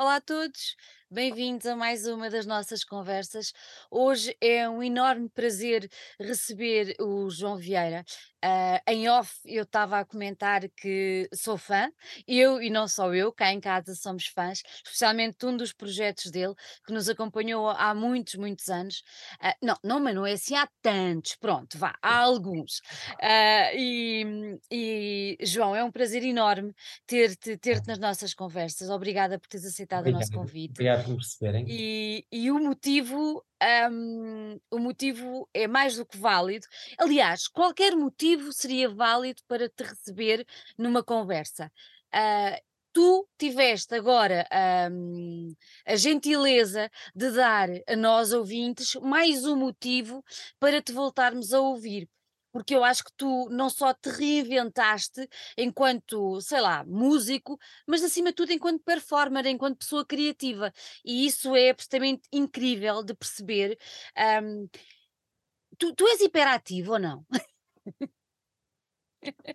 Olá a todos, bem-vindos a mais uma das nossas conversas. Hoje é um enorme prazer receber o João Vieira. Ah, em off, eu estava a comentar que sou fã, eu e não só eu, cá em casa somos fãs, especialmente de um dos projetos dele, que nos acompanhou há muitos, muitos anos. Ah, não, não, mas não é assim há tantos, pronto, vá, há alguns. Ah, e, e, João, é um prazer enorme ter-te ter-te nas nossas conversas. Obrigada por teres aceitado o nosso Obrigado, convite. obrigado E, e o motivo, hum, o motivo é mais do que válido. Aliás, qualquer motivo seria válido para te receber numa conversa. Ah, tu tiveste agora, hum, a gentileza de dar a nós ouvintes mais um motivo para te voltarmos a ouvir porque eu acho que tu não só te reinventaste enquanto, sei lá, músico, mas acima de tudo enquanto performer, enquanto pessoa criativa. E isso é absolutamente incrível de perceber. Ahm, tu, tu és hiperativo ou não?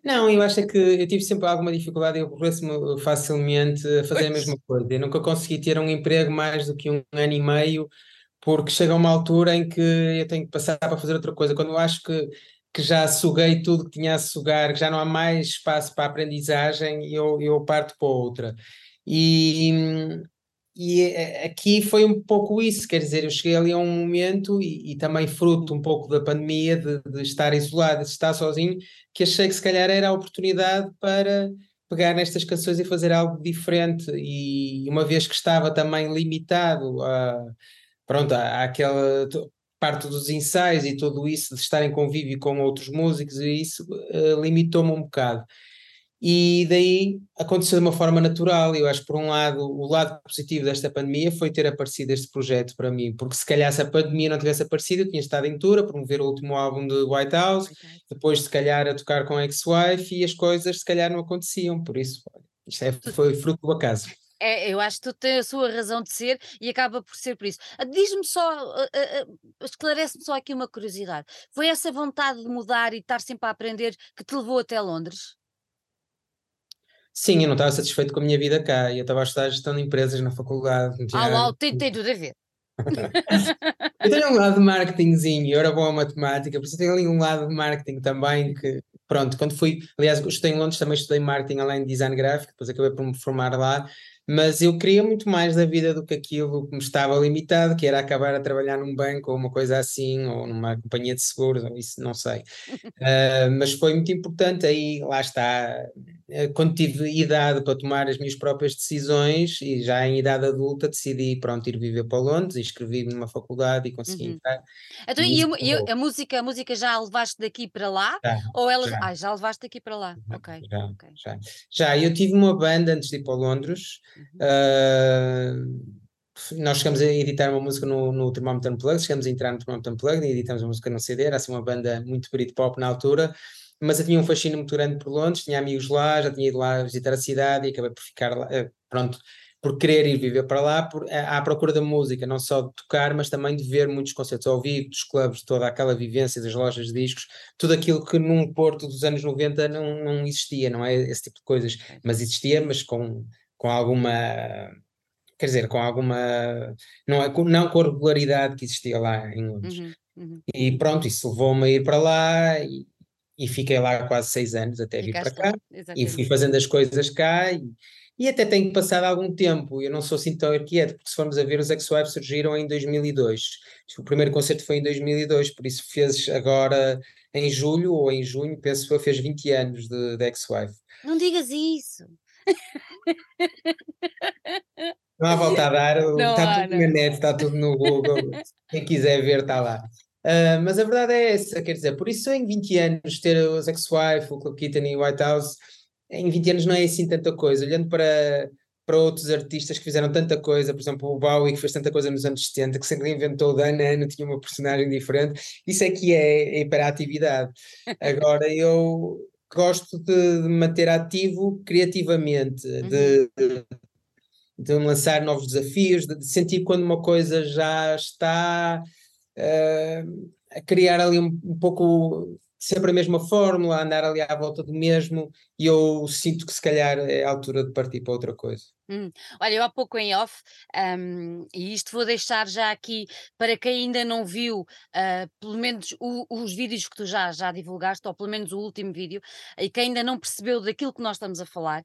Não, eu acho é que eu tive sempre alguma dificuldade, eu aborreço-me facilmente a fazer a mesma coisa. Eu nunca consegui ter um emprego mais do que um ano e meio, porque chega uma altura em que eu tenho que passar para fazer outra coisa. Quando eu acho que, que já suguei tudo que tinha a sugar, que já não há mais espaço para aprendizagem, eu, eu parto para outra. E, E eh, aqui foi um pouco isso, quer dizer, eu cheguei ali a um momento e, e também fruto um pouco da pandemia, de, de estar isolado, de estar sozinho, que achei que se calhar era a oportunidade para pegar nestas canções e fazer algo diferente. E uma vez que estava também limitado a, pronto, àquela parte dos ensaios e tudo isso, de estar em convívio com outros músicos, e isso eh, limitou-me um bocado. E daí aconteceu de uma forma natural. Eu acho que, por um lado, o lado positivo desta pandemia foi ter aparecido este projeto para mim, porque se calhar se a pandemia não tivesse aparecido, eu tinha estado em tour a promover o último álbum de White House, Coitado. depois, se calhar, a tocar com Ex-Wife e as coisas, se calhar, não aconteciam. Por isso, isto é- foi fruto do acaso. É, eu acho que tu tens a sua razão de ser e acaba por ser por isso. Ah, Diz-me só, ah, ah, esclarece-me só aqui uma curiosidade. Foi essa vontade de mudar e estar sempre a aprender que te levou até Londres? Sim, eu não estava satisfeito com a minha vida cá. Eu estava a estudar gestão de empresas na faculdade, Ah, uau, tem, tem tudo a ver. Eu tenho um lado de marketingzinho, eu era bom a matemática, por isso tenho ali um lado de marketing também que, pronto, quando fui, aliás, estudei em Londres, também estudei marketing além de design gráfico, depois acabei por me formar lá, mas eu queria muito mais da vida do que aquilo que me estava limitado, que era acabar a trabalhar num banco ou uma coisa assim, ou numa companhia de seguros, ou isso, não sei. Uh, mas foi muito importante aí, lá está, uh, quando tive idade para tomar as minhas próprias decisões e já em idade adulta decidi, pronto, ir viver para Londres, inscrevi-me numa faculdade e consegui Uhum. entrar Então, e e a, e a- música, a música já a levaste daqui para lá? Já, Ou ela. já, Ah, já a levaste daqui para lá. Ok, já, ok. já. Já, eu tive uma banda antes de ir para Londres. Uh, nós chegamos a editar uma música no, no Thermometer Unplugged, chegamos a entrar no Thermometer Unplugged e editamos uma música no CD, era assim uma banda muito Britpop na altura, mas eu tinha um fascínio muito grande por Londres, tinha amigos lá, já tinha ido lá visitar a cidade e acabei por ficar lá, eh, pronto, por querer ir viver para lá, por, à à procura da música, não só de tocar, mas também de ver muitos concertos ao vivo, dos clubes, toda aquela vivência das lojas de discos, tudo aquilo que num Porto dos anos 90 não, não existia, não é esse tipo de coisas, mas existia, mas com, com alguma quer dizer, com alguma, não, é, com- não com a regularidade que existia lá em Londres. Uhum, uhum. E pronto, isso levou-me a ir para lá e, e fiquei lá quase seis anos até vir para cá lá, e fui exatamente. fazendo as coisas cá e, e até tenho passado algum tempo, eu não sou assim tão irquieto, porque se formos a ver, os X-Wives surgiram em 2002, o primeiro concerto foi em 2002, por isso fez agora em julho ou em junho, penso que fez 20 anos de, de X-Wife. Não digas isso. Não há volta a dar, Não está há, tudo na net, está tudo no Google, quem quiser ver está lá. Ah, mas a verdade é essa, quer dizer, por isso em 20 anos ter os Ex-Wife, o Club Kitten e o White House, em 20 anos não é assim tanta coisa, olhando para, para outros artistas que fizeram tanta coisa, por exemplo o Bowie que fez tanta coisa nos anos 70, que sempre inventou o ano a ano, tinha uma personagem diferente, isso é que é hiperatividade. Agora eu gosto de me manter ativo criativamente, Uhum. de de lançar novos desafios, de, de sentir quando uma coisa já está eh, a criar ali um, um pouco sempre a mesma fórmula, a andar ali à volta do mesmo, e eu sinto que se calhar é a altura de partir para outra coisa. Hum. Olha, eu há pouco em off, hum, e isto vou deixar já aqui para quem ainda não viu, ah, pelo menos o- os vídeos que tu já, já divulgaste, ou pelo menos o último vídeo, e quem ainda não percebeu daquilo que nós estamos a falar.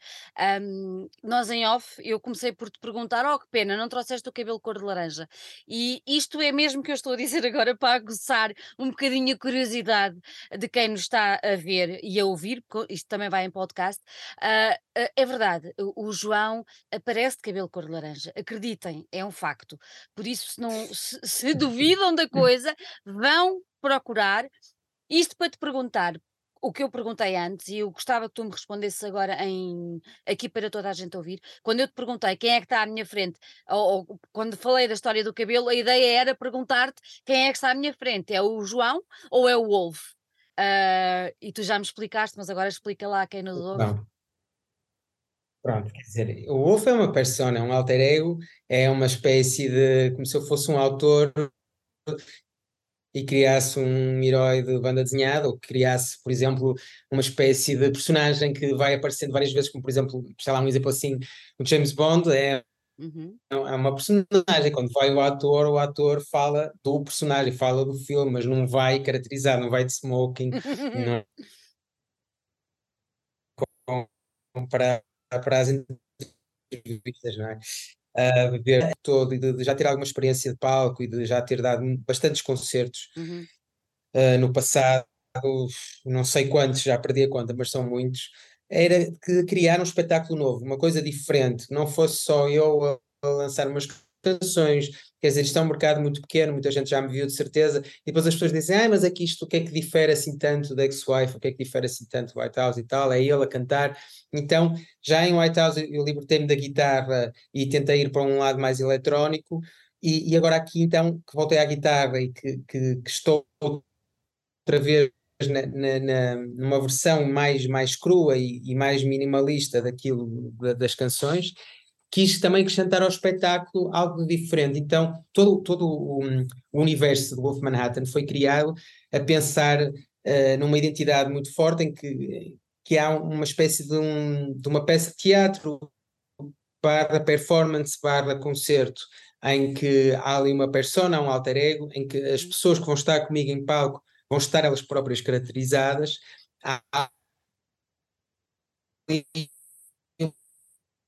hum, nós em off, eu comecei por te perguntar: Oh, que pena, não trouxeste o cabelo cor de laranja. E isto é mesmo que eu estou a dizer agora para aguçar um bocadinho a curiosidade de quem nos está a ver e a ouvir, porque isto também vai em podcast. Ah, é verdade, o João aparece de cabelo cor de laranja. Acreditem, é um facto. Por isso, se, não, se, se duvidam da coisa, vão procurar. Isto para te perguntar o que eu perguntei antes, e eu gostava que tu me respondesses agora em, aqui para toda a gente ouvir. Quando eu te perguntei quem é que está à minha frente, ou, ou quando falei da história do cabelo, a ideia era perguntar-te quem é que está à minha frente: é o João ou é o Wolf? Ah, e tu já me explicaste, mas agora explica lá quem nos ouve. Não. Pronto, quer dizer, o Wolf é uma persona, é um alter ego, é uma espécie de, como se eu fosse um autor e criasse um herói de banda desenhada, ou criasse, por exemplo, uma espécie de personagem que vai aparecendo várias vezes, como por exemplo, sei lá, um exemplo assim, o James Bond é, Uhum. é uma personagem, quando vai o ator, o ator fala do personagem, fala do filme, mas não vai caracterizar, não vai de smoking, não para, para as entrevistas, não é? a beber todo e de, de já ter alguma experiência de palco e de já ter dado bastantes concertos Uhum. uh, no passado, não sei quantos, já perdi a conta, mas são muitos, era criar um espetáculo novo, uma coisa diferente, não fosse só eu a, a lançar umas canções, quer dizer, isto é um mercado muito pequeno, muita gente já me viu de certeza, e depois as pessoas dizem, ah, mas aqui isto, o que é que difere assim tanto da Ex-Wife, o que é que difere assim tanto do White House e tal, é ele a cantar, então já em White House eu libertei-me da guitarra e tentei ir para um lado mais eletrónico, e, e agora aqui então que voltei à guitarra e que, que, que estou outra vez na, na, numa versão mais, mais crua e, e mais minimalista daquilo da, das canções, quis também acrescentar ao espetáculo algo diferente. Então, todo, todo o, o universo do Wolf Manhattan foi criado a pensar uh, numa identidade muito forte em que, que há uma espécie de, um, de uma peça de teatro barra performance barra concerto em que há ali uma persona, um alter ego, em que as pessoas que vão estar comigo em palco vão estar elas próprias caracterizadas. Há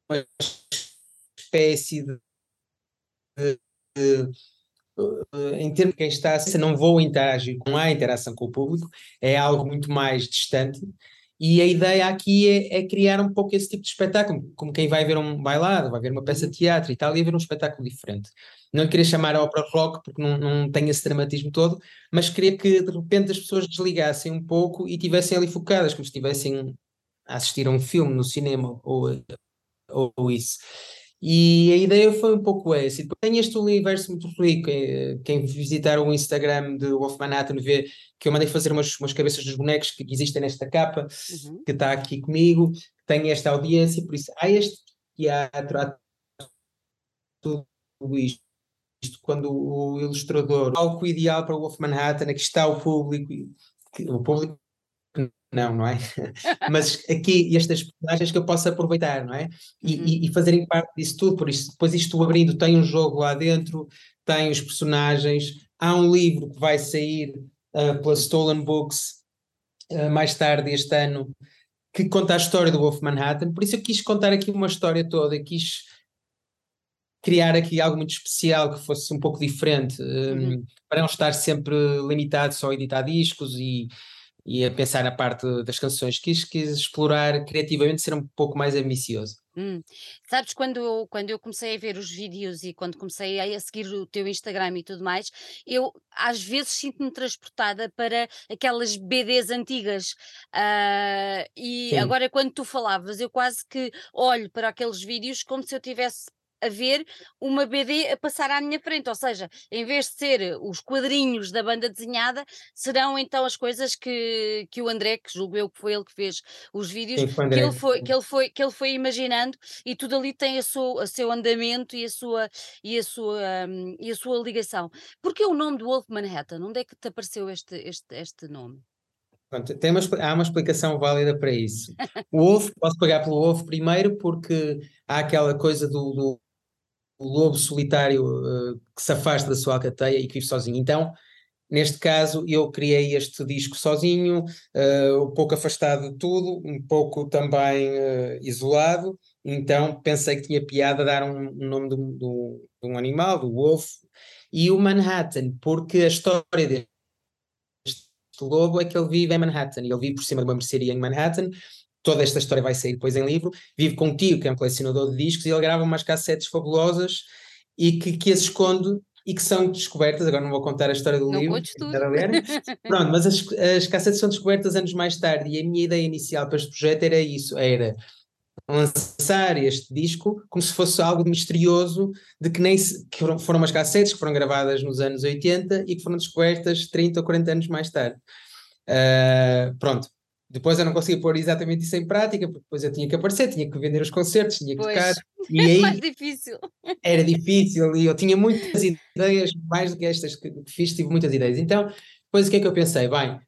uma espécie de, de, de em termos de quem está, se não vou interagir, não há interação com o público, é algo muito mais distante. E a ideia aqui é, é, criar um pouco esse tipo de espetáculo, como quem vai ver um bailado, vai ver uma peça de teatro e tal, e ver um espetáculo diferente. Não queria chamar a ópera rock, porque não, não tem esse dramatismo todo, mas queria que de repente as pessoas desligassem um pouco e estivessem ali focadas, como se estivessem a assistir a um filme no cinema ou, ou isso. E a ideia foi um pouco essa. E tem este universo muito rico. Quem visitar o Instagram de Wolf Manhattan vê que eu mandei fazer umas, umas cabeças dos bonecos que existem nesta capa, uhum. que está aqui comigo, tem esta audiência, por isso há este teatro, há tudo isto. quando o ilustrador, o palco ideal para o Wolf Manhattan, aqui está o público, o público não, não é? Mas aqui estas personagens que eu posso aproveitar, não é? E, uhum. e, e, fazerem parte disso tudo, por isso, depois isto abrindo, tem um jogo lá dentro, tem os personagens, há um livro que vai sair uh, pela Stolen Books uh, mais tarde este ano, que conta a história do Wolf Manhattan, por isso eu quis contar aqui uma história toda, quis criar aqui algo muito especial que fosse um pouco diferente, um, uhum. para não estar sempre limitado só a editar discos e e a pensar na parte das canções, quis, quis explorar criativamente, ser um pouco mais ambicioso. Hum. Sabes, quando eu, quando eu comecei a ver os vídeos e quando comecei a, a seguir o teu Instagram e tudo mais, eu às vezes sinto-me transportada para aquelas BDs antigas. Uh, e Sim. agora, quando tu falavas, eu quase que olho para aqueles vídeos como se eu tivesse a ver uma BD a passar à minha frente, ou seja, em vez de ser os quadrinhos da banda desenhada, serão então as coisas que, que o André, que julgo eu que foi ele que fez os vídeos, Sim, que, ele foi, que, ele foi, que ele foi imaginando e tudo ali tem a seu, a seu andamento e a sua, e a sua, um, e a sua ligação. Porque o nome do Wolf Manhattan? Onde é que te apareceu este, este, este nome? Pronto, tem uma, há uma explicação válida para isso. O ovo, posso pagar pelo ovo primeiro, porque há aquela coisa do, do lobo solitário uh, que se afasta da sua alcateia e que vive sozinho. Então, neste caso, eu criei este disco sozinho, uh, um pouco afastado de tudo, um pouco também uh, isolado. Então, pensei que tinha piada dar um, um nome de, de, de um animal, do ovo, e o Manhattan, porque a história deste lobo é que ele vive em Manhattan, ele vive por cima de uma mercearia em Manhattan, toda esta história vai sair depois em livro, vive com um tio que é um colecionador de discos, e ele grava umas cassetes fabulosas, e que, que as esconde, e que são descobertas, agora não vou contar a história do não livro, a ler. pronto, mas as, as cassetes são descobertas anos mais tarde, e a minha ideia inicial para este projeto era isso, era lançar este disco como se fosse algo misterioso de que nem se, que foram, foram umas cassetes que foram gravadas nos anos 80 e que foram descobertas 30 ou 40 anos mais tarde. Uh, pronto. Depois eu não conseguia pôr exatamente isso em prática, porque depois eu tinha que aparecer, tinha que vender os concertos, tinha que pois, tocar. E é aí mais difícil. Era difícil e eu tinha muitas ideias, mais do que estas que, fiz, tive muitas ideias. Então, depois o que é que eu pensei? Bem,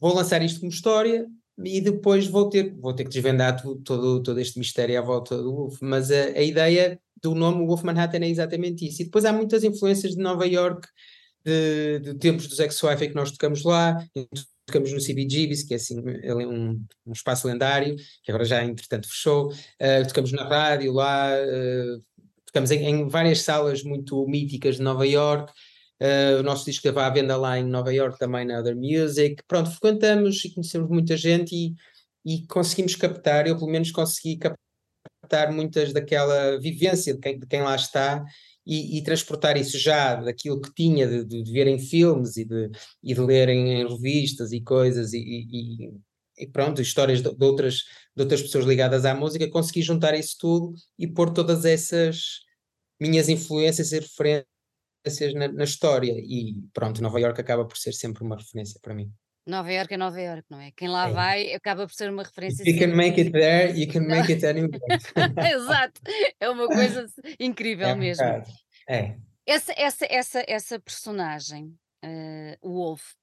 vou lançar isto como história, e depois vou ter, vou ter que desvendar todo, todo este mistério à volta do Wolf, mas a, a ideia do nome Wolf Manhattan é exatamente isso. E depois há muitas influências de Nova York, de, de tempos dos ex-wifi que nós tocamos lá, tocamos no CBGBs, que é assim é um, um espaço lendário, que agora já entretanto fechou, uh, tocamos na rádio lá, uh, tocamos em, em, várias salas muito míticas de Nova York, Uh, o nosso disco estava à venda lá em Nova York também na Other Music. Pronto, frequentamos e conhecemos muita gente e, e conseguimos captar, eu pelo menos consegui captar muitas daquela vivência de quem, de quem lá está e, e, transportar isso já daquilo que tinha de, de, de ver em filmes e de, e de ler em, revistas e coisas e, e, e pronto, histórias de, de, outras, de outras pessoas ligadas à música, consegui juntar isso tudo e pôr todas essas minhas influências e referências na, na, história e pronto, Nova York acaba por ser sempre uma referência para mim. Nova York é Nova York, não é? Quem lá é. vai acaba por ser uma referência. If you can make it there, you can make it anywhere. Exato, é uma coisa incrível é mesmo. É. Essa, essa, essa, essa personagem, uh, o Wolf,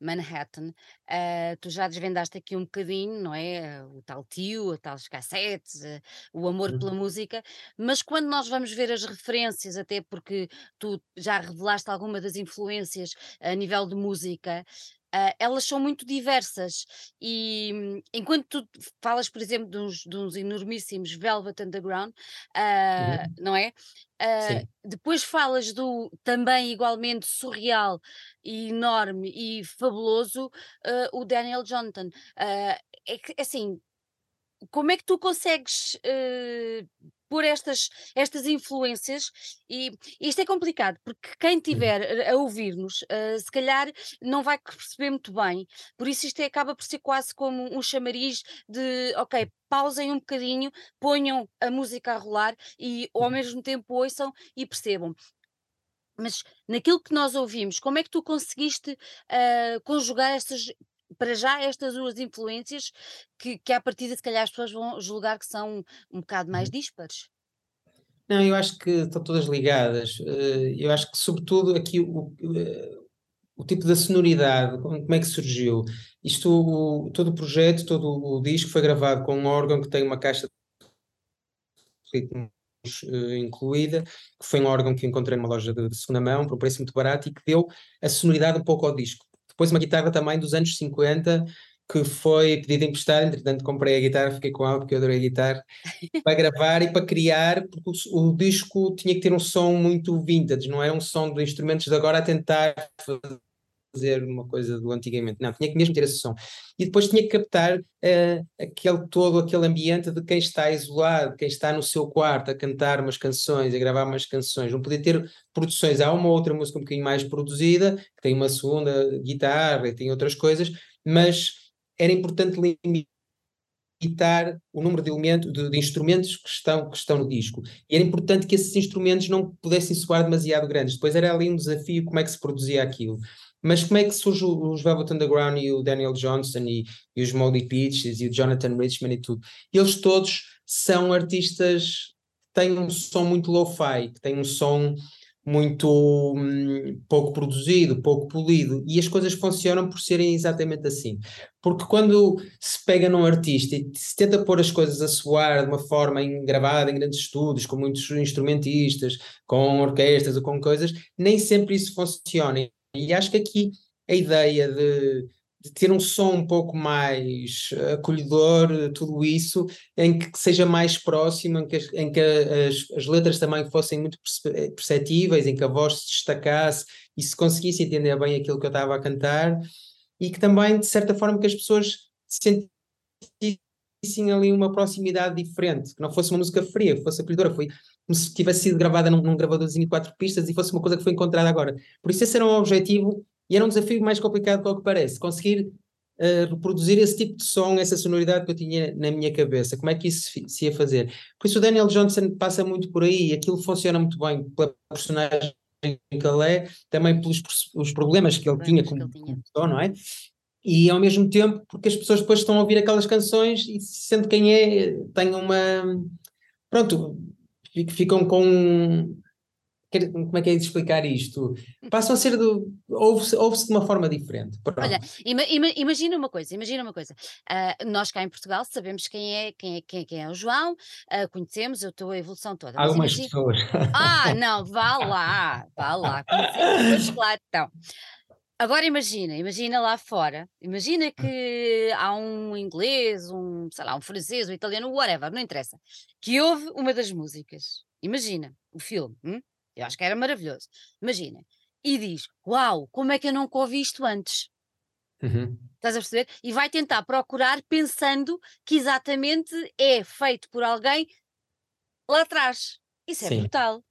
Manhattan, uh, tu já desvendaste aqui um bocadinho, não é? O tal tio, a tais cassetes, uh, o amor uhum. pela música, mas quando nós vamos ver as referências, até porque tu já revelaste alguma das influências a nível de música, Uh, elas são muito diversas e hum, enquanto tu falas, por exemplo, de uns, de uns enormíssimos Velvet Underground, uh, uhum. não é? Uh, depois falas do também igualmente surreal e enorme e fabuloso o Daniel Johnston. é que, assim, como é que tu consegues por estas, estas influências, e isto é complicado, porque quem tiver a ouvir-nos, uh, se calhar não vai perceber muito bem, por isso isto é, acaba por ser quase como um chamariz de, ok, pausem um bocadinho, ponham a música a rolar e ao mesmo tempo ouçam e percebam. Mas naquilo que nós ouvimos, como é que tu conseguiste uh, conjugar estas para já estas duas influências que, que à partida se calhar as pessoas vão julgar que são um bocado mais uhum. díspares. Não, eu acho que estão todas ligadas. Eh, eu acho que, sobretudo, aqui o, eh, o tipo da sonoridade, como é que surgiu? Isto, o, todo o projeto, todo o disco foi gravado com um órgão que tem uma caixa de ritmos uh, incluída, que foi um órgão que encontrei numa loja de, de segunda mão, por um preço muito barato e que deu a sonoridade um pouco ao disco. Depois uma guitarra também dos anos 50, que foi pedida emprestada, entretanto comprei a guitarra, fiquei com ela porque eu adorei a guitarra, para gravar e para criar, porque o, o, disco tinha que ter um som muito vintage, não era um som de instrumentos de agora a tentar fazer uma coisa do antigamente, não, tinha que mesmo ter esse som. E depois tinha que captar uh, aquele todo, aquele ambiente de quem está isolado, quem está no seu quarto a cantar umas canções, a gravar umas canções, não podia ter produções, há uma outra música um bocadinho mais produzida, que tem uma segunda guitarra e tem outras coisas, mas era importante limitar o número de elementos, de, de, instrumentos que estão, que estão no disco. E era importante que esses instrumentos não pudessem soar demasiado grandes. Depois era ali um desafio como é que se produzia aquilo. Mas como é que surge os Velvet Underground e o Daniel Johnston e, e os Moldy Peaches e o Jonathan Richman e tudo? Eles todos são artistas que têm um som muito lo-fi, que têm um som muito hum, pouco produzido, pouco polido, e as coisas funcionam por serem exatamente assim. Porque quando se pega num artista e se tenta pôr as coisas a soar de uma forma em, gravada em grandes estúdios, com muitos instrumentistas, com orquestras ou com coisas, nem sempre isso funciona. E acho que aqui a ideia de de ter um som um pouco mais acolhedor, tudo isso, em que seja mais próximo, em que, as, em que as, as, letras também fossem muito perceptíveis, em que a voz se destacasse e se conseguisse entender bem aquilo que eu estava a cantar, e que também, de certa forma, que as pessoas sentissem ali uma proximidade diferente, que não fosse uma música fria, fosse acolhedora, foi como se tivesse sido gravada num, num gravadorzinho de quatro pistas e fosse uma coisa que foi encontrada agora. Por isso esse era um objetivo e era um desafio mais complicado do que parece, conseguir uh, reproduzir esse tipo de som, essa sonoridade que eu tinha na minha cabeça. Como é que isso se ia fazer? Por isso o Daniel Johnson passa muito por aí, aquilo funciona muito bem pela personagem que ele é, também pelos os problemas que ele tinha como, som, não é? E ao mesmo tempo, porque as pessoas depois estão a ouvir aquelas canções e sendo quem é, tem uma. Pronto, ficam com como é que é de explicar isto? Passam a ser do. ouve-se ouve de uma forma diferente. Pronto. Olha, ima, ima, imagina uma coisa, imagina uma coisa. Uh, nós cá em Portugal sabemos quem é, quem é, quem, quem é o João, uh, conhecemos a tua evolução toda. Algumas imagina... pessoas. Ah, não, vá lá, vá lá, conhecemos, claro, então. Agora imagina, imagina lá fora, imagina que há um inglês, um, sei lá, um francês, um italiano, whatever, não interessa, que ouve uma das músicas. Imagina o filme. Hum? Eu acho que era maravilhoso. Imagina. E diz: Uau, como é que eu nunca ouvi isto antes? Uhum. Estás a perceber? E vai tentar procurar pensando que exatamente é feito por alguém lá atrás. Isso é Sim. brutal.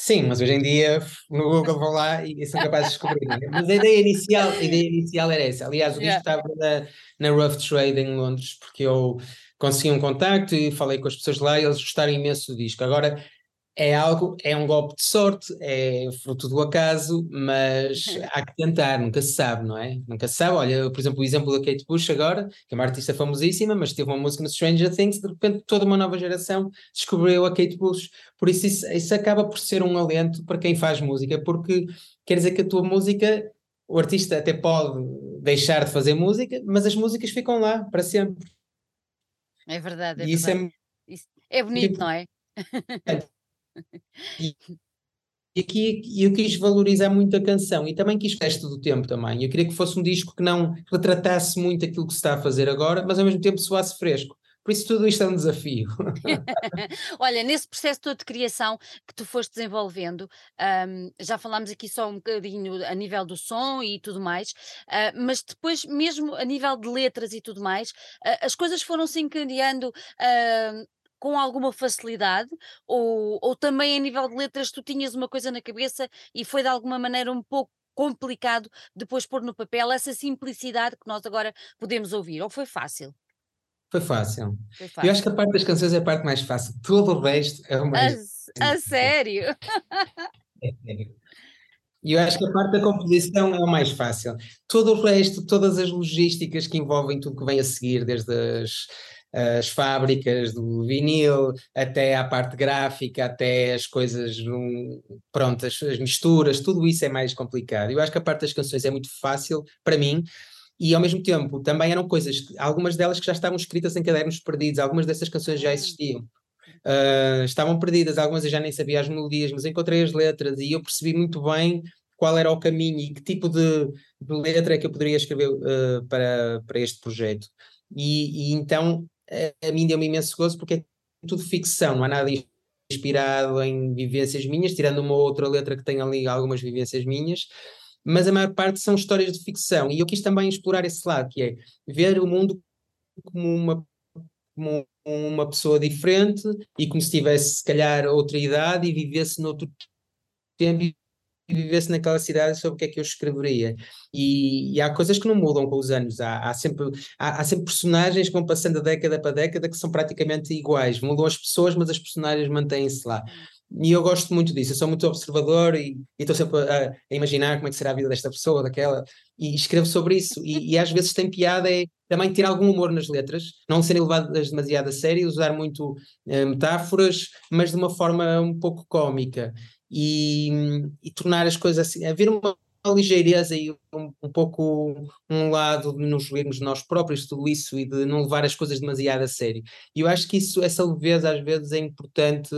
Sim, mas hoje em dia no Google vão lá e são capazes de descobrir. Né? Mas a ideia inicial, a ideia inicial era essa. Aliás, o disco yeah. estava na, na Rough Trade em Londres, porque eu consegui um contacto e falei com as pessoas lá e eles gostaram imenso do disco. Agora, é algo, é um golpe de sorte, é fruto do acaso, mas há que tentar, nunca se sabe, não é? Nunca se sabe. Olha, por exemplo, o exemplo da Kate Bush agora, que é uma artista famosíssima, mas teve uma música no Stranger Things, de repente toda uma nova geração descobriu a Kate Bush. Por isso, isso, isso acaba por ser um alento para quem faz música, porque quer dizer que a tua música, o artista até pode deixar de fazer música, mas as músicas ficam lá para sempre. É verdade, é e verdade. Isso é, isso é bonito, tipo, não é? E, aqui eu quis valorizar muito a canção e também quis o resto do tempo também. Eu queria que fosse um disco que não retratasse muito aquilo que se está a fazer agora, mas ao mesmo tempo soasse fresco. Por isso tudo isto é um desafio. Olha, nesse processo todo de criação que tu foste desenvolvendo, um, já falámos aqui só um bocadinho a nível do som e tudo mais, uh, mas depois mesmo a nível de letras e tudo mais, uh, as coisas foram se encadeando uh, com alguma facilidade ou, ou também a nível de letras tu tinhas uma coisa na cabeça e foi de alguma maneira um pouco complicado depois pôr no papel essa simplicidade que nós agora podemos ouvir, ou foi fácil? Foi fácil. Foi fácil. Eu acho que a parte das canções é a parte mais fácil. Todo o resto é o mais. A, a sério? É sério. E eu acho que a parte da composição é o mais fácil. Todo o resto, todas as logísticas que envolvem tudo que vem a seguir, desde as as fábricas do vinil, até à parte gráfica, até as coisas, pronto, as, as misturas, tudo isso é mais complicado. Eu acho que a parte das canções é muito fácil para mim, e ao mesmo tempo também eram coisas, algumas delas que já estavam escritas em cadernos perdidos, algumas dessas canções já existiam. Uh, estavam perdidas, algumas eu já nem sabia as melodias, mas encontrei as letras e eu percebi muito bem qual era o caminho e que tipo de, de letra é que eu poderia escrever uh, para, para este projeto. E, e, então a, mim deu-me imenso gozo porque é tudo ficção, não há nada inspirado em vivências minhas, tirando uma outra letra que tem ali algumas vivências minhas, mas a maior parte são histórias de ficção. E eu quis também explorar esse lado, que é ver o mundo como uma, como uma pessoa diferente e como se tivesse, se calhar, outra idade e vivesse noutro tempo vivesse naquela cidade sobre o que é que eu escreveria. E, e há coisas que não mudam com os anos. Há, há sempre, há, há, sempre personagens que vão passando de década para década que são praticamente iguais. Mudam as pessoas, mas as personagens mantêm-se lá. E eu gosto muito disso, eu sou muito observador e estou sempre a, a, imaginar como é que será a vida desta pessoa, daquela, e escrevo sobre isso. E, e às vezes tem piada é também ter algum humor nas letras, não serem levadas demasiado a sério, usar muito eh, metáforas, mas de uma forma um pouco cómica e, e tornar as coisas assim, haver uma ligeireza e um, um, pouco um lado de nos vermos nós próprios tudo isso e de não levar as coisas demasiado a sério. E eu acho que isso, essa leveza às vezes é importante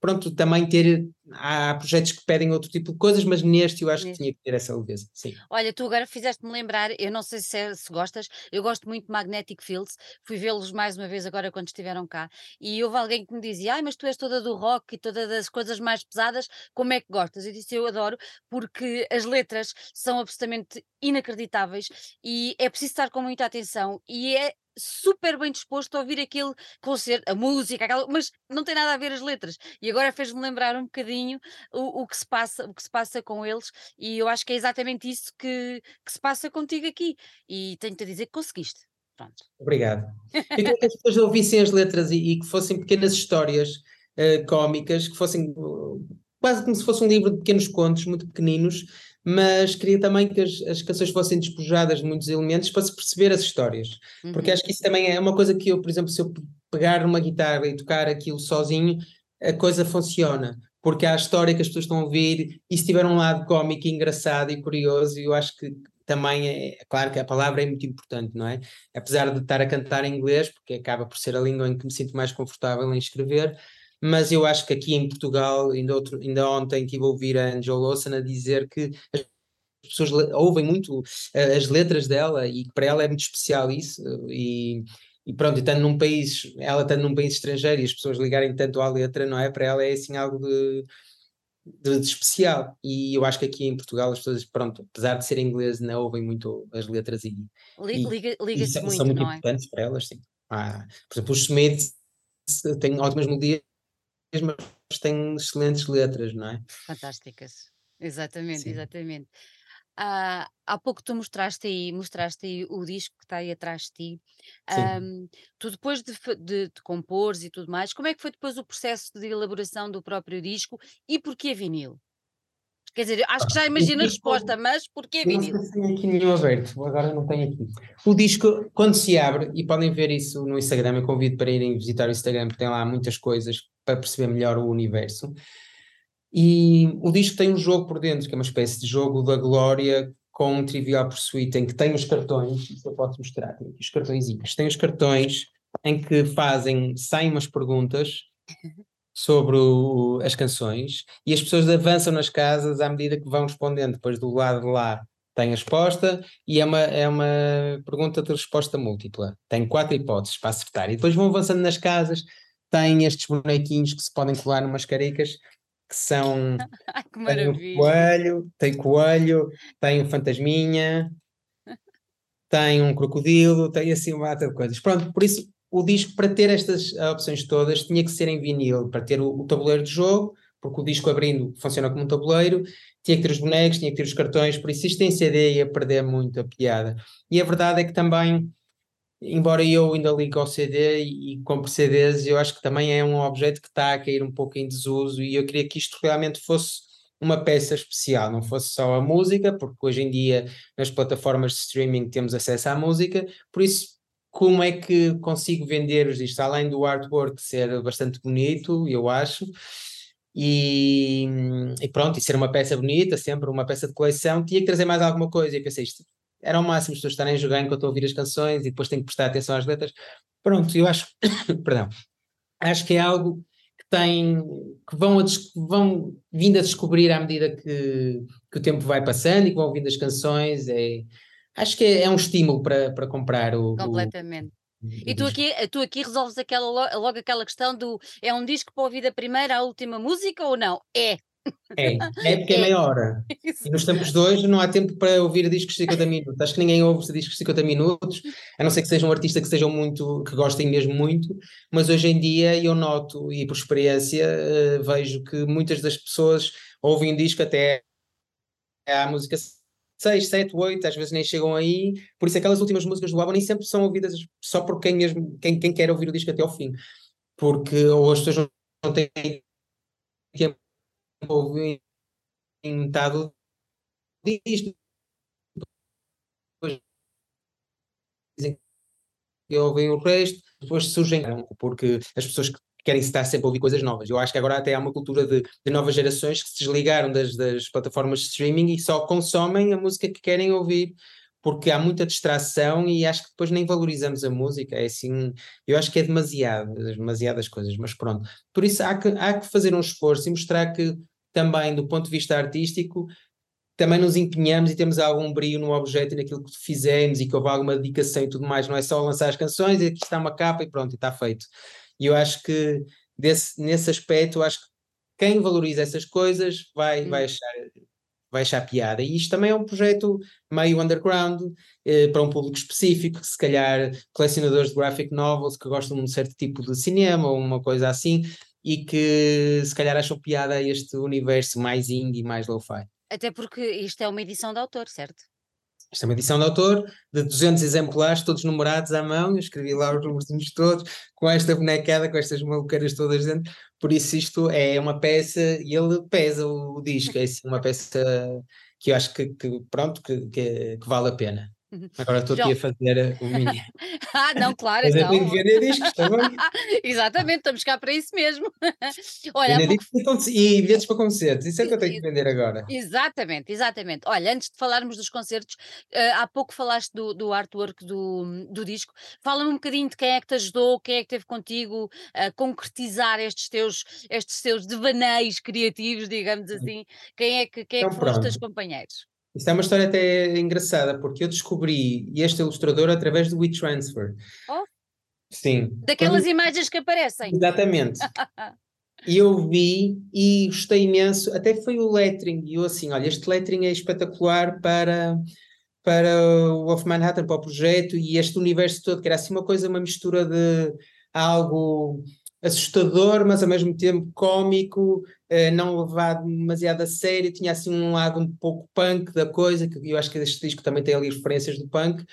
pronto, também ter, há projetos que pedem outro tipo de coisas, mas neste eu acho que tinha que ter essa leveza, sim. Olha, tu agora fizeste-me lembrar, eu não sei se, é, se gostas, eu gosto muito de Magnetic Fields, fui vê-los mais uma vez agora quando estiveram cá, e houve alguém que me dizia, ai, mas tu és toda do rock e toda das coisas mais pesadas, como é que gostas? Eu disse, eu adoro, porque as letras são absolutamente inacreditáveis e é preciso estar com muita atenção e é super bem disposto a ouvir aquele concerto, a música, aquela, mas não tem nada a ver as letras. E agora fez-me lembrar um bocadinho o, o, que se passa, o que se passa com eles, e eu acho que é exatamente isso que, que se passa contigo aqui. E tenho-te a dizer que conseguiste. Pronto. Obrigado. Eu queria que as pessoas ouvissem as letras e, e que fossem pequenas histórias uh, cómicas, que fossem uh, quase como se fosse um livro de pequenos contos, muito pequeninos, mas queria também que as, as canções fossem despojadas de muitos elementos para se perceber as histórias, uhum. porque acho que isso também é uma coisa que eu, por exemplo, se eu pegar uma guitarra e tocar aquilo sozinho, a coisa funciona, porque há a história que as pessoas estão a ouvir e se tiver um lado cómico, engraçado e curioso, eu acho que também é, é claro que a palavra é muito importante, não é? Apesar de estar a cantar em inglês, porque acaba por ser a língua em que me sinto mais confortável em escrever, mas eu acho que aqui em Portugal, ainda, outro, ainda ontem estive a ouvir a Angel Lawson a dizer que as pessoas ouvem muito uh, as letras dela e para ela é muito especial isso e, e pronto, estando num país, ela estando num país estrangeiro e as pessoas ligarem tanto à letra, não é? Para ela é assim algo de, de, de especial e eu acho que aqui em Portugal as pessoas, pronto, apesar de ser inglês, não ouvem muito as letras e, liga, liga, e são, muito, são muito é? importantes para elas, sim. Ah, por exemplo, os Smiths têm ótimas melodias mas têm excelentes letras, não é? Fantásticas. Exatamente, Sim. exatamente. Ah, há pouco tu mostraste aí, mostraste aí o disco que está aí atrás de ti. Sim. tu depois de, de, de compores e tudo mais, como é que foi depois o processo de elaboração do próprio disco e porquê vinil? Quer dizer, acho que já imagino a resposta, mas porquê não vinil? se tenho aqui nenhum aberto, agora não tenho aqui. O disco, quando se abre, e podem ver isso no Instagram, eu convido para irem visitar o Instagram, porque tem lá muitas coisas para perceber melhor o universo. E o disco tem um jogo por dentro, que é uma espécie de jogo da glória com um Trivial Pursuit, em que tem os cartões, isso eu posso mostrar, tem aqui os cartõezinhos, tem os cartões em que fazem, saem umas perguntas sobre o, as canções e as pessoas avançam nas casas à medida que vão respondendo, depois do lado de lá tem a resposta e é uma, é uma pergunta de resposta múltipla. Tem quatro hipóteses para acertar. E depois vão avançando nas casas, tem estes bonequinhos que se podem colar numas caricas, que são. Ai, que tem um coelho, tem coelho, tem um fantasminha, tem um crocodilo, tem assim uma data de coisas. Pronto, por isso o disco, para ter estas opções todas, tinha que ser em vinil, para ter o, o tabuleiro de jogo, porque o disco abrindo funciona como um tabuleiro, tinha que ter os bonecos, tinha que ter os cartões, por isso isto em CD ia perder muito a piada. E a verdade é que também embora eu ainda ligue ao CD e, e compre CDs, eu acho que também é um objeto que está a cair um pouco em desuso e eu queria que isto realmente fosse uma peça especial, não fosse só a música, porque hoje em dia nas plataformas de streaming temos acesso à música, por isso como é que consigo vender os discos, além do artwork ser bastante bonito, eu acho, e, e, pronto, e ser uma peça bonita, sempre uma peça de coleção, tinha que trazer mais alguma coisa, e pensei isto, era o máximo as pessoas estarem a jogar enquanto eu ouvir as canções e depois tenho que prestar atenção às letras. Pronto, eu acho, perdão, acho que é algo que tem, que vão, a, vão vindo a descobrir à medida que, que o tempo vai passando e que vão ouvindo as canções. É, acho que é, é um estímulo para, para comprar o. Completamente. O, e tu aqui, tu aqui resolves aquela, logo aquela questão do é um disco para ouvir da primeira à última música ou não? É, é, é porque é, é meia hora. E nos tempos de hoje não há tempo para ouvir discos de 50 minutos. Acho que ninguém ouve discos de 50 minutos, a não ser que seja um artista que sejam muito, que gostem mesmo muito, mas hoje em dia eu noto, e por experiência, uh, vejo que muitas das pessoas ouvem um disco até à música 6, 7, 8, às vezes nem chegam aí, por isso aquelas últimas músicas do álbum nem sempre são ouvidas só por quem mesmo, quem, quem quer ouvir o disco até ao fim, porque ou as pessoas não têm tempo ouvi metade do disco, depois dizem que ouvem o resto, depois surgem, porque as pessoas querem estar sempre a ouvir coisas novas. Eu acho que agora até há uma cultura de, de novas gerações que se desligaram das, das plataformas de streaming e só consomem a música que querem ouvir porque há muita distração e acho que depois nem valorizamos a música, é assim, eu acho que é demasiado, demasiadas coisas, mas pronto. Por isso há que, há que fazer um esforço e mostrar que também do ponto de vista artístico também nos empenhamos e temos algum brilho no objeto e naquilo que fizemos e que houve alguma dedicação e tudo mais, não é só lançar as canções e aqui está uma capa e pronto, e está feito. E eu acho que desse, nesse aspecto, acho que quem valoriza essas coisas vai, hum. vai achar vai achar piada. E isto também é um projeto meio underground, eh, para um público específico, se calhar colecionadores de graphic novels que gostam de um certo tipo de cinema ou uma coisa assim, e que se calhar acham piada a este universo mais indie, mais lo-fi. Até porque isto é uma edição de autor, certo? Esta é uma edição de autor de 200 exemplares, todos numerados à mão. Eu escrevi lá os números todos, com esta bonecada, com estas maluqueiras todas dentro. Por isso, isto é uma peça, e ele pesa o, disco. É assim, uma peça que eu acho que, que pronto, que, que, que vale a pena. Uhum. Agora estou aqui a fazer o mini. ah, não, claro, tenho que vender discos também. Exatamente, estamos cá para isso mesmo. Olha, discos e bilhetes para concertos, isso é que eu tenho que vender agora. Exatamente, exatamente. Olha, antes de falarmos dos concertos, uh, há pouco falaste do, do artwork do, do disco. Fala-me um bocadinho de quem é que te ajudou, quem é que esteve contigo a concretizar estes teus, estes teus devaneios criativos, digamos assim. Quem é que, quem é então, que foram os teus companheiros? Isto é uma história até engraçada, porque eu descobri este ilustrador através do WeTransfer. Oh. Sim. Daquelas Quando... imagens que aparecem. Exatamente. E eu vi e gostei imenso, até foi o lettering, e eu assim, olha, este lettering é espetacular para, para o Of Manhattan, para o projeto, e este universo todo, que era assim uma coisa, uma mistura de algo assustador, mas ao mesmo tempo cómico, eh, não levado demasiado a sério, tinha assim um lado um pouco punk da coisa, que eu acho que este disco também tem ali referências do punk,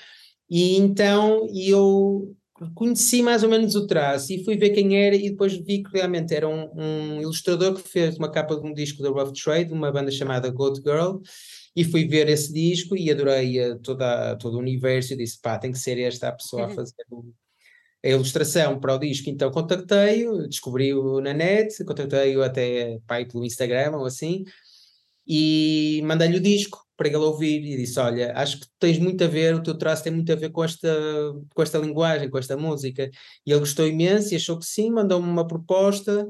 e então eu conheci mais ou menos o traço e fui ver quem era e depois vi que realmente era um, um ilustrador que fez uma capa de um disco da Rough Trade, uma banda chamada Goat Girl, e fui ver esse disco e adorei eh, toda, todo o universo e disse, pá, tem que ser esta a pessoa a uhum. fazer o a ilustração para o disco, então contactei-o, descobri-o na net, contactei-o até pai, pelo Instagram ou assim, e mandei-lhe o disco para ele ouvir e disse: Olha, acho que tens muito a ver, o teu traço tem muito a ver com esta, com esta linguagem, com esta música. E ele gostou imenso e achou que sim, mandou-me uma proposta.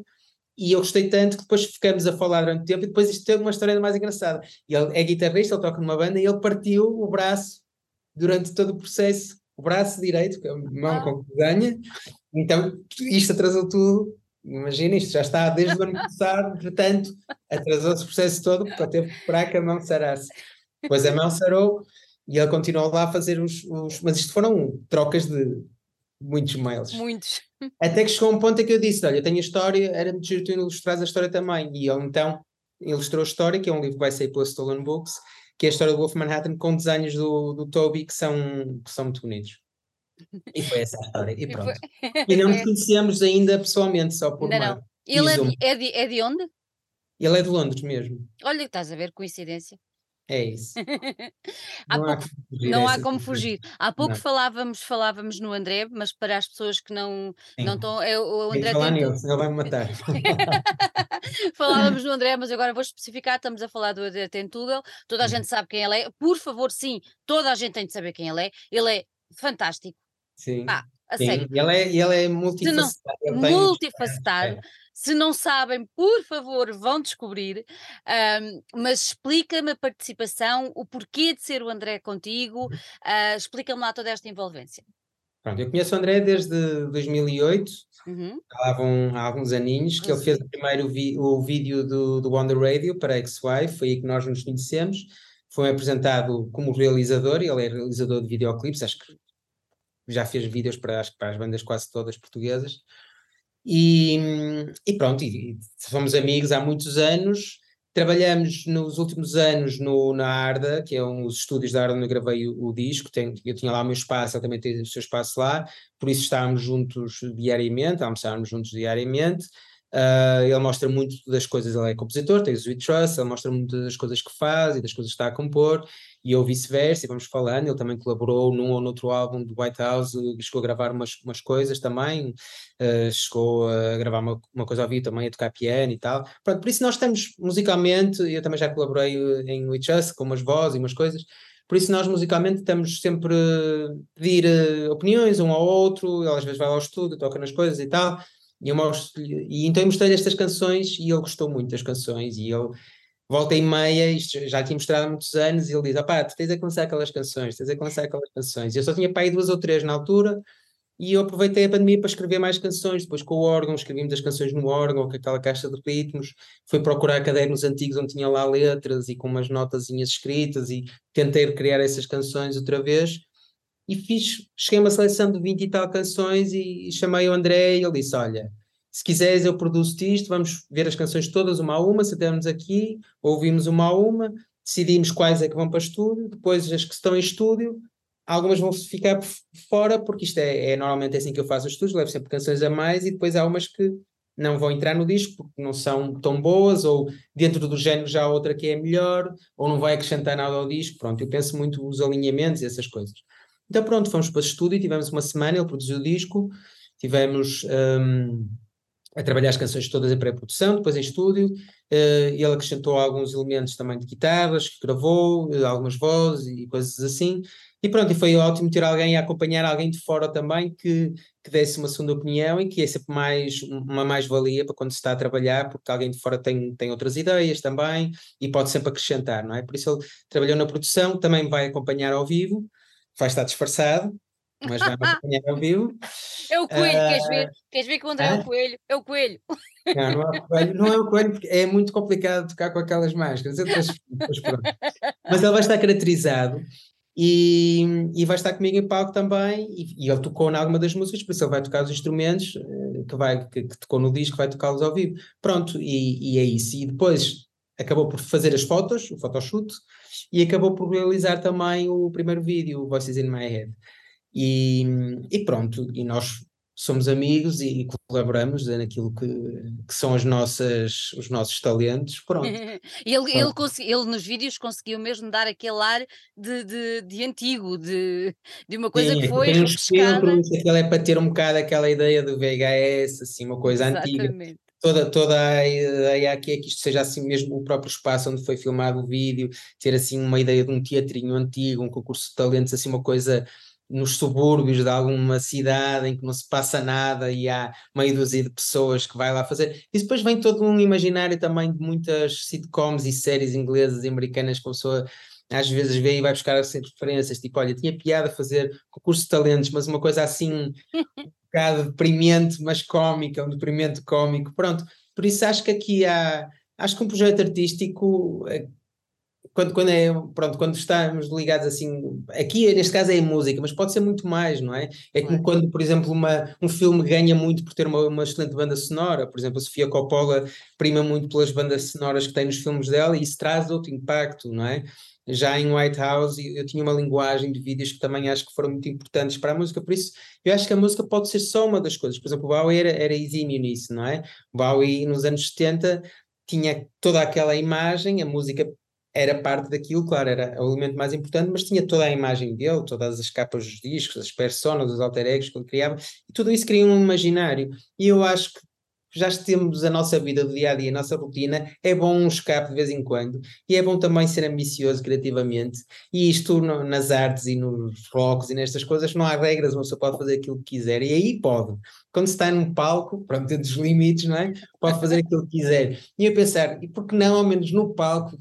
E eu gostei tanto que depois ficamos a falar durante tempo. E depois isto teve uma história mais engraçada. Ele é guitarrista, ele toca numa banda e ele partiu o braço durante todo o processo o braço direito, que é a mão ah. com que ganha, então isto atrasou tudo. Imagina, isto já está desde o ano passado, portanto, atrasou-se o processo todo, porque teve que esperar que a mão sarasse. Depois a mão sarou e ele continuou lá a fazer os, os. Mas isto foram trocas de muitos mails. Muitos. Até que chegou um ponto em que eu disse: Olha, eu tenho a história, era muito giro tu ilustrar a história também. E ele então ilustrou a história, que é um livro que vai sair pela Stolen Books, que é a história do Wolf Manhattan com desenhos do, do Toby que são, que são muito bonitos. E foi essa a história, e pronto. E não nos conhecemos ainda pessoalmente, só por não, não. Ele é de, é, de, é de onde? Ele é de Londres mesmo. Olha, estás a ver, coincidência. É isso. há não, pouco, há, não há como fugir. Há pouco falávamos, falávamos no André, mas para as pessoas que não, não estão. É, o André falar tem... nele, senão vai me matar. falávamos no André, mas agora vou especificar, estamos a falar do André Tentugel, toda a gente sabe quem ele é. Por favor, sim, toda a gente tem de saber quem ele é. Ele é fantástico. Sim. Ah, a sim. sério. Ele é, ele é multifacetado. Não, multifacetado. Se não sabem, por favor, vão descobrir. Um, mas explica-me a participação, o porquê de ser o André contigo, uh, explica-me lá toda esta envolvência. Pronto, eu conheço o André desde 2008, uhum. há, um, há alguns aninhos, que ele fez o primeiro vi, o vídeo do, do On The Radio para XY, foi aí que nós nos conhecemos. Foi apresentado como realizador, ele é realizador de videoclipes, acho que já fez vídeos para, acho, para as bandas quase todas portuguesas. E, e pronto, e, fomos amigos há muitos anos. Trabalhamos nos últimos anos no, na Arda, que é um dos estúdios da Arda onde eu gravei o, o disco. Tem, eu tinha lá o meu espaço, ele também tem o seu espaço lá, por isso estávamos juntos diariamente, almoçávamos juntos diariamente. Uh, ele mostra muito das coisas, ele é compositor, tem o Sweet Trust, ele mostra muito das coisas que faz e das coisas que está a compor, e eu vice-versa, e vamos falando, ele também colaborou num ou noutro álbum do White House, chegou a gravar umas, umas coisas também, uh, chegou a gravar uma, uma coisa ao vivo também, a tocar piano e tal. Pronto, por isso nós estamos musicalmente, eu também já colaborei em We Trust com umas vozes e umas coisas, por isso nós musicalmente estamos sempre a pedir uh, opiniões um ao outro, ele às vezes vai ao estúdio, toca nas coisas e tal, e, eu mostro e então eu mostrei-lhe estas canções e ele gostou muito das canções. E ele volta e meia, isto já tinha mostrado há muitos anos, e ele diz: pá, tu tens a começar aquelas canções, tens a começar aquelas canções. E eu só tinha para aí duas ou três na altura, e eu aproveitei a pandemia para escrever mais canções, depois com o órgão, escrevemos as canções no órgão, com aquela caixa de ritmos, fui procurar cadernos antigos onde tinha lá letras e com umas notazinhas escritas, e tentei criar essas canções outra vez e fiz, cheguei a uma seleção de 20 e tal canções e, e chamei o André e ele disse: Olha, se quiseres eu produzo-te isto, vamos ver as canções todas uma a uma, sentamos aqui, ouvimos uma a uma, decidimos quais é que vão para estúdio, depois as que estão em estúdio, algumas vão ficar fora, porque isto é, é normalmente assim que eu faço os estúdios, levo sempre canções a mais e depois há umas que não vão entrar no disco porque não são tão boas, ou dentro do género já há outra que é melhor, ou não vai acrescentar nada ao disco. Pronto, eu penso muito nos alinhamentos e essas coisas. Então pronto, fomos para o estúdio, tivemos uma semana, ele produziu o disco, tivemos um, a trabalhar as canções todas em pré-produção, depois em estúdio, uh, ele acrescentou alguns elementos também de guitarras, que gravou, uh, algumas vozes e coisas assim, e pronto, e foi ótimo ter alguém a acompanhar alguém de fora também que, que desse uma segunda opinião e que é sempre mais, uma mais-valia para quando se está a trabalhar, porque alguém de fora tem, tem outras ideias também e pode sempre acrescentar, não é? Por isso ele trabalhou na produção, também vai acompanhar ao vivo, vai estar disfarçado, mas vai acompanhar ao vivo. É o coelho, queres ver? Queres ver que o André é o coelho? É o coelho. Não, não é o coelho, não é o coelho porque é muito complicado tocar com aquelas máscaras. Mas ele vai estar caracterizado e, e vai estar comigo em palco também. E, e ele tocou em alguma das músicas, por isso ele vai tocar os instrumentos eh, que, vai, que, que tocou no disco, vai tocá-los ao vivo. Pronto, e, e é isso. E depois acabou por fazer as fotos, o photoshoot, e acabou por realizar também o primeiro vídeo, Voices in My Head. E, e pronto, e nós somos amigos e, e colaboramos naquilo que, que, são as nossas, os nossos talentos, pronto. ele, ele, ele nos vídeos conseguiu mesmo dar aquele ar de, de, de antigo, de, de uma coisa Sim, que foi tem uns filtros, aquilo é para ter um bocado aquela ideia do VHS, assim, uma coisa Exatamente. antiga. Toda, toda a ideia aqui é que isto seja assim mesmo o próprio espaço onde foi filmado o vídeo, ter assim uma ideia de um teatrinho antigo, um concurso de talentos, assim uma coisa nos subúrbios de alguma cidade em que não se passa nada e há meia dúzia de pessoas que vai lá fazer. E depois vem todo um imaginário também de muitas sitcoms e séries inglesas e americanas que a pessoa às vezes vê e vai buscar assim, referências, tipo, olha, tinha piada fazer concurso de talentos, mas uma coisa assim bocado deprimente, mas cómica, um deprimente cómico, pronto. Por isso acho que aqui há, acho que um projeto artístico eh, quando, quando, é, pronto, quando estamos ligados assim, aqui neste caso é a música, mas pode ser muito mais, não é? É como quando, por exemplo, uma, um filme ganha muito por ter uma, uma excelente banda sonora, por exemplo, a Sofia Coppola prima muito pelas bandas sonoras que tem nos filmes dela e isso traz outro impacto, não é? Já em White House eu tinha uma linguagem de vídeos que também acho que foram muito importantes para a música, por isso eu acho que a música pode ser só uma das coisas. Por exemplo, o Bowie era, era exímio nisso, não é? O Bowie nos anos 70 tinha toda aquela imagem, a música era parte daquilo, claro, era o elemento mais importante, mas tinha toda a imagem dele, todas as capas dos discos, as personas, os alter egos que ele criava, e tudo isso cria um imaginário. E eu acho que já temos a nossa vida do dia a dia, a nossa rotina, é bom um escape de vez em quando, e é bom também ser ambicioso criativamente. E isto no, nas artes e nos rocks e nestas coisas, não há regras, uma pessoa pode fazer aquilo que quiser, e aí pode. Quando se está num palco, pronto, dentro dos limites, não é? Pode fazer aquilo que quiser. E eu pensar, e por que não, ao menos no palco,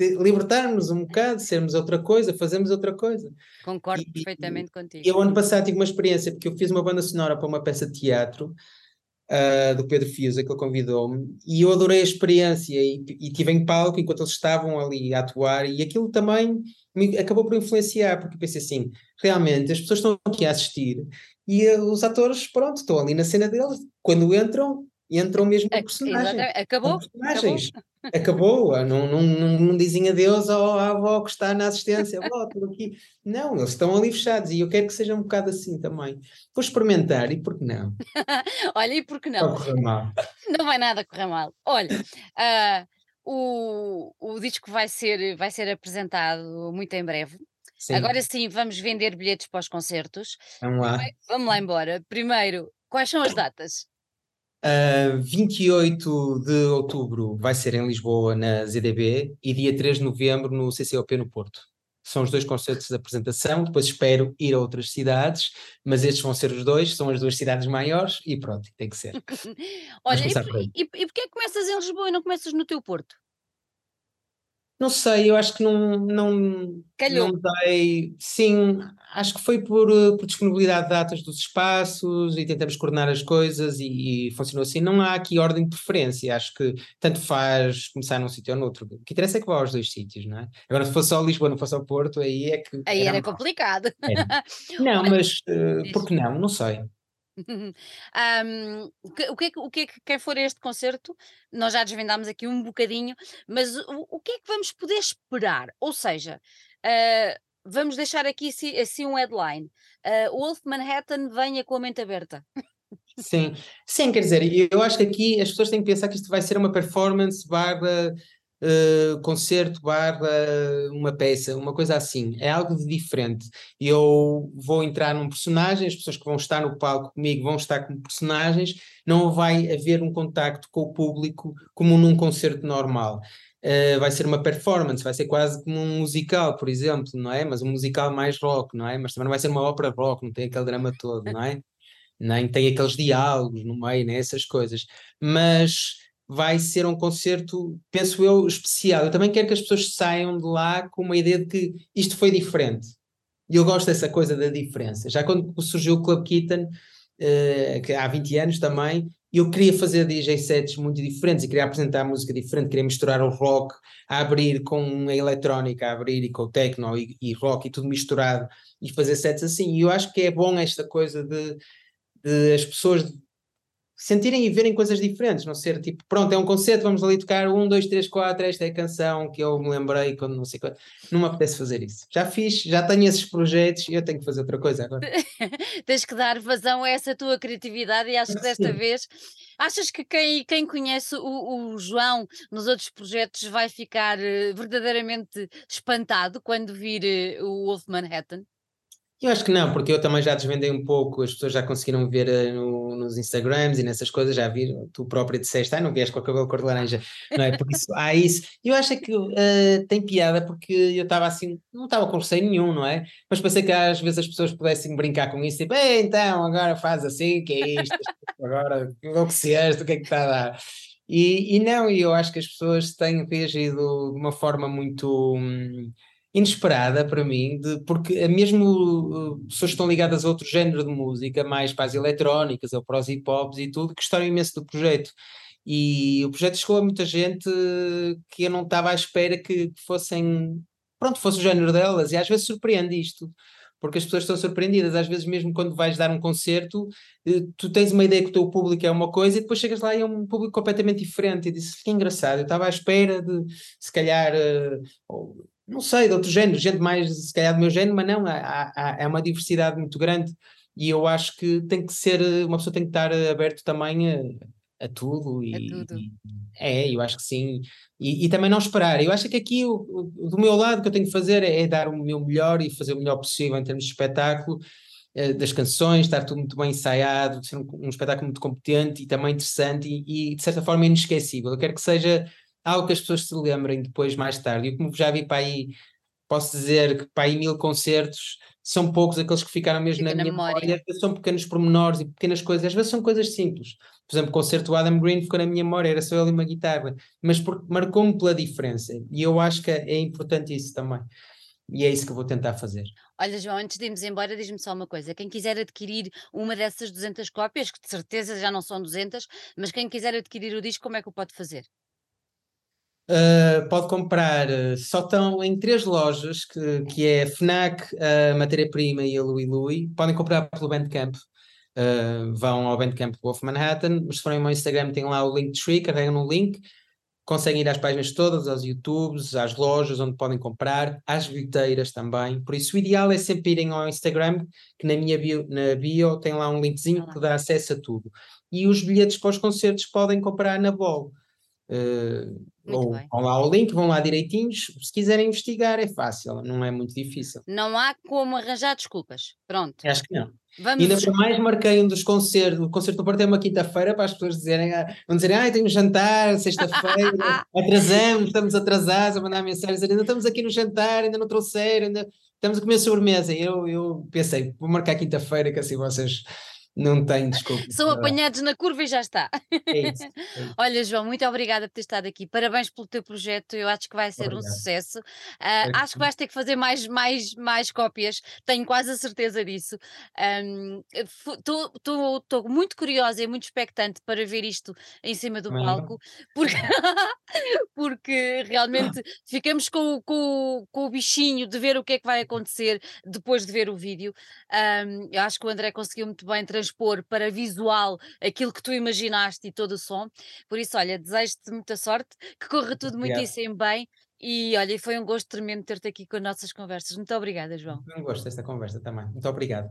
libertarmos um bocado, sermos outra coisa, fazermos outra coisa. Concordo e, perfeitamente contigo. Eu ano passado tive uma experiência, porque eu fiz uma banda sonora para uma peça de teatro uh, do Pedro Fiusa, que ele convidou-me, e eu adorei a experiência e, e estive em palco enquanto eles estavam ali a atuar, e aquilo também me acabou por influenciar, porque pensei assim, realmente as pessoas estão aqui a assistir e uh, os atores, pronto, estão ali na cena deles, quando entram, entram mesmo como personagens. Acabou. Personagens. Acabou. acabou, não, não, não, dizem adeus à avó que está na assistência, avó, estou aqui. Não, eles estão ali fechados e eu quero que seja um bocado assim também. Vou experimentar, e por que não? Olha, e por que não? Vai correr mal. Não vai nada correr mal. Olha, uh, o, o disco vai ser, vai ser apresentado muito em breve. Sim, Agora sim, vamos vender bilhetes para os concertos. vamos lá. Vamos lá embora. Primeiro, quais são as datas? Uh, 28 de outubro vai ser em Lisboa, na ZDB, e dia 3 de novembro no CCOP no Porto. São os dois concertos de apresentação, depois espero ir a outras cidades, mas estes vão ser os dois, são as duas cidades maiores e pronto, tem que ser. Olha, e, por- e, e porquê é começas em Lisboa e não começas no teu Porto? Não sei, eu acho que não, não, Calhou. não dei. Sim, acho que foi por, eh, por disponibilidade de datas dos espaços e tentamos coordenar as coisas e, e funcionou assim. Não há aqui ordem de preferência, acho que tanto faz começar num sítio ou noutro. O que interessa é que vá aos dois sítios, não é? Agora, se fosse só Lisboa, não fosse ao Porto, aí é que. Aí era mal. complicado. Era. Não, mas uh, por que não? Não sei. Ahm, o que, o que é que, o que é que quem for a este concerto, nós já desvendámos aqui um bocadinho, mas o, o que é que vamos poder esperar? Ou seja, ah, vamos deixar aqui assim, um headline. Ah, Wolf Manhattan venha com a mente aberta. Sim, sim, quer dizer, eu acho que aqui as pessoas têm que pensar que isto vai ser uma performance barra eh, concerto barra uma peça, uma coisa assim, é algo de diferente. Eu vou entrar num personagem, as pessoas que vão estar no palco comigo vão estar como personagens, não vai haver um contacto com o público como num concerto normal. Eh, vai ser uma performance, vai ser quase como um musical, por exemplo, não é? Mas um musical mais rock, não é? Mas também não vai ser uma ópera rock, não tem aquele drama todo, não é? nem tem aqueles diálogos no meio, nem essas coisas, mas vai ser um concerto, penso eu, especial. Eu também quero que as pessoas saiam de lá com uma ideia de que isto foi diferente. E eu gosto dessa coisa da diferença. Já quando surgiu o Club Kitten, uh, há 20 anos também, eu queria fazer DJ sets muito diferentes e queria apresentar música diferente, queria misturar o rock a abrir com a eletrónica, a abrir e com o techno e, e rock e tudo misturado e fazer sets assim. E eu acho que é bom esta coisa de de as pessoas sentirem e verem coisas diferentes, não ser tipo, pronto, é um concerto, vamos ali tocar um, dois, três, quatro, esta é a canção que eu me lembrei quando não sei quando. Não me apetece fazer isso. Já fiz, já tenho esses projetos e eu tenho que fazer outra coisa agora. Tens que dar vazão a essa tua criatividade e acho que desta Sim. vez achas que quem, quem conhece o, o João nos outros projetos vai ficar eh, verdadeiramente espantado quando vir eh, o Wolf Manhattan? Eu acho que não, porque eu também já desvendei um pouco, as pessoas já conseguiram ver uh, no, nos Instagrams e nessas coisas, já viram, tu própria disseste, ah, não vieste com o cabelo cor de laranja, não é? Por isso há isso. Eu acho que uh, tem piada porque eu estava assim, não estava com receio nenhum, não é? Mas pensei que às vezes as pessoas pudessem brincar com isso, tipo, então, agora faz assim, que é isto, agora enlouqueceste, o que é que está a dar? E, e não, e eu acho que as pessoas têm reagido de uma forma muito. Hum, inesperada para mim, de, porque mesmo uh, pessoas que estão ligadas a outro género de música, mais para as eletrónicas ou para os hip hops e tudo, gostaram imenso do projeto. E o projeto chegou a muita gente que eu não estava à espera que fossem, pronto, fosse o género delas, e às vezes surpreende isto. Porque as pessoas estão surpreendidas, às vezes mesmo quando vais dar um concerto, eh, tu tens uma ideia que o teu público é uma coisa e depois chegas lá e é um público completamente diferente e disse, que engraçado, eu estava à espera de, se calhar, uh, não sei, de outro género, gente mais se calhar do meu género, mas não, há, há, há uma diversidade muito grande e eu acho que tem que ser, uma pessoa tem que estar aberto também a, a tudo e, A tudo. e- é, eu acho que sim, e, e também não esperar, eu acho que aqui o, o- do meu lado o que eu tenho que fazer é, é dar o meu melhor e fazer o melhor possível em termos de espetáculo, eh, das canções, estar tudo muito bem ensaiado, ser um, um espetáculo muito competente e também interessante e, e, de certa forma inesquecível, eu quero que seja algo que as pessoas se lembrem depois, mais tarde. E como já vi para aí, posso dizer que para aí mil concertos são poucos aqueles que ficaram mesmo Fica na minha memória. memória. São pequenos pormenores e pequenas coisas, às vezes são coisas simples. Por exemplo, o concerto do Adam Green ficou na minha memória, era só ele e uma guitarra, mas marcou-me pela diferença. E eu acho que é importante isso também. E é isso que eu vou tentar fazer. Olha, João, antes de irmos embora, diz-me só uma coisa. Quem quiser adquirir uma dessas 200 cópias, que de certeza já não são 200, mas quem quiser adquirir o disco, como é que o pode fazer? Uh, pode comprar, uh, só estão em três lojas, que, que é a FNAC, a Matéria Prima e a Louis Louis. Podem comprar pelo Bandcamp. Uh, vão ao Bandcamp Wolf Manhattan, mas se forem ao meu Instagram tem lá o Linktree, carregam no link, conseguem ir às páginas todas, aos YouTubes, às lojas onde podem comprar, às bilheteiras também. Por isso, o ideal é sempre irem ao Instagram, que na minha bio, na bio tem lá um linkzinho que dá acesso a tudo. E os bilhetes para os concertos podem comprar na Bol. Uh, ou bem. vão lá ao link, vão lá direitinhos. Se quiserem investigar, é fácil, não é muito difícil. Não há como arranjar desculpas. Pronto. Acho que não. Vamos... Ainda mais marquei um dos concertos, o concerto do Porto é uma quinta-feira para as pessoas dizerem, ah, vão dizerem, ah, tenho um jantar, sexta-feira, atrasamos, estamos atrasados, a mandar mensagens, ainda estamos aqui no jantar, ainda não trouxeram, ainda estamos a comer sobremesa. Eu, eu pensei, vou marcar quinta-feira, que assim vocês não tem desculpa. São apanhados na curva e já está. É isso, é isso. Olha, João, muito obrigada por ter estado aqui. Parabéns pelo teu projeto. Eu acho que vai ser Obrigado. um sucesso. Uh, acho que vais ter que fazer mais, mais, mais cópias. Tenho quase a certeza disso. Estou um, muito curiosa e muito expectante para ver isto em cima do palco, porque, porque realmente ficamos com, com, com o bichinho de ver o que é que vai acontecer depois de ver o vídeo. Um, eu acho que o André conseguiu muito bem transpor para visual aquilo que tu imaginaste e todo o som. Por isso, olha, desejo-te muita sorte, que corra tudo muitíssimo bem. E olha, foi um gosto tremendo ter-te aqui com as nossas conversas. Muito obrigada, João. Foi um gosto desta conversa também. Muito obrigado.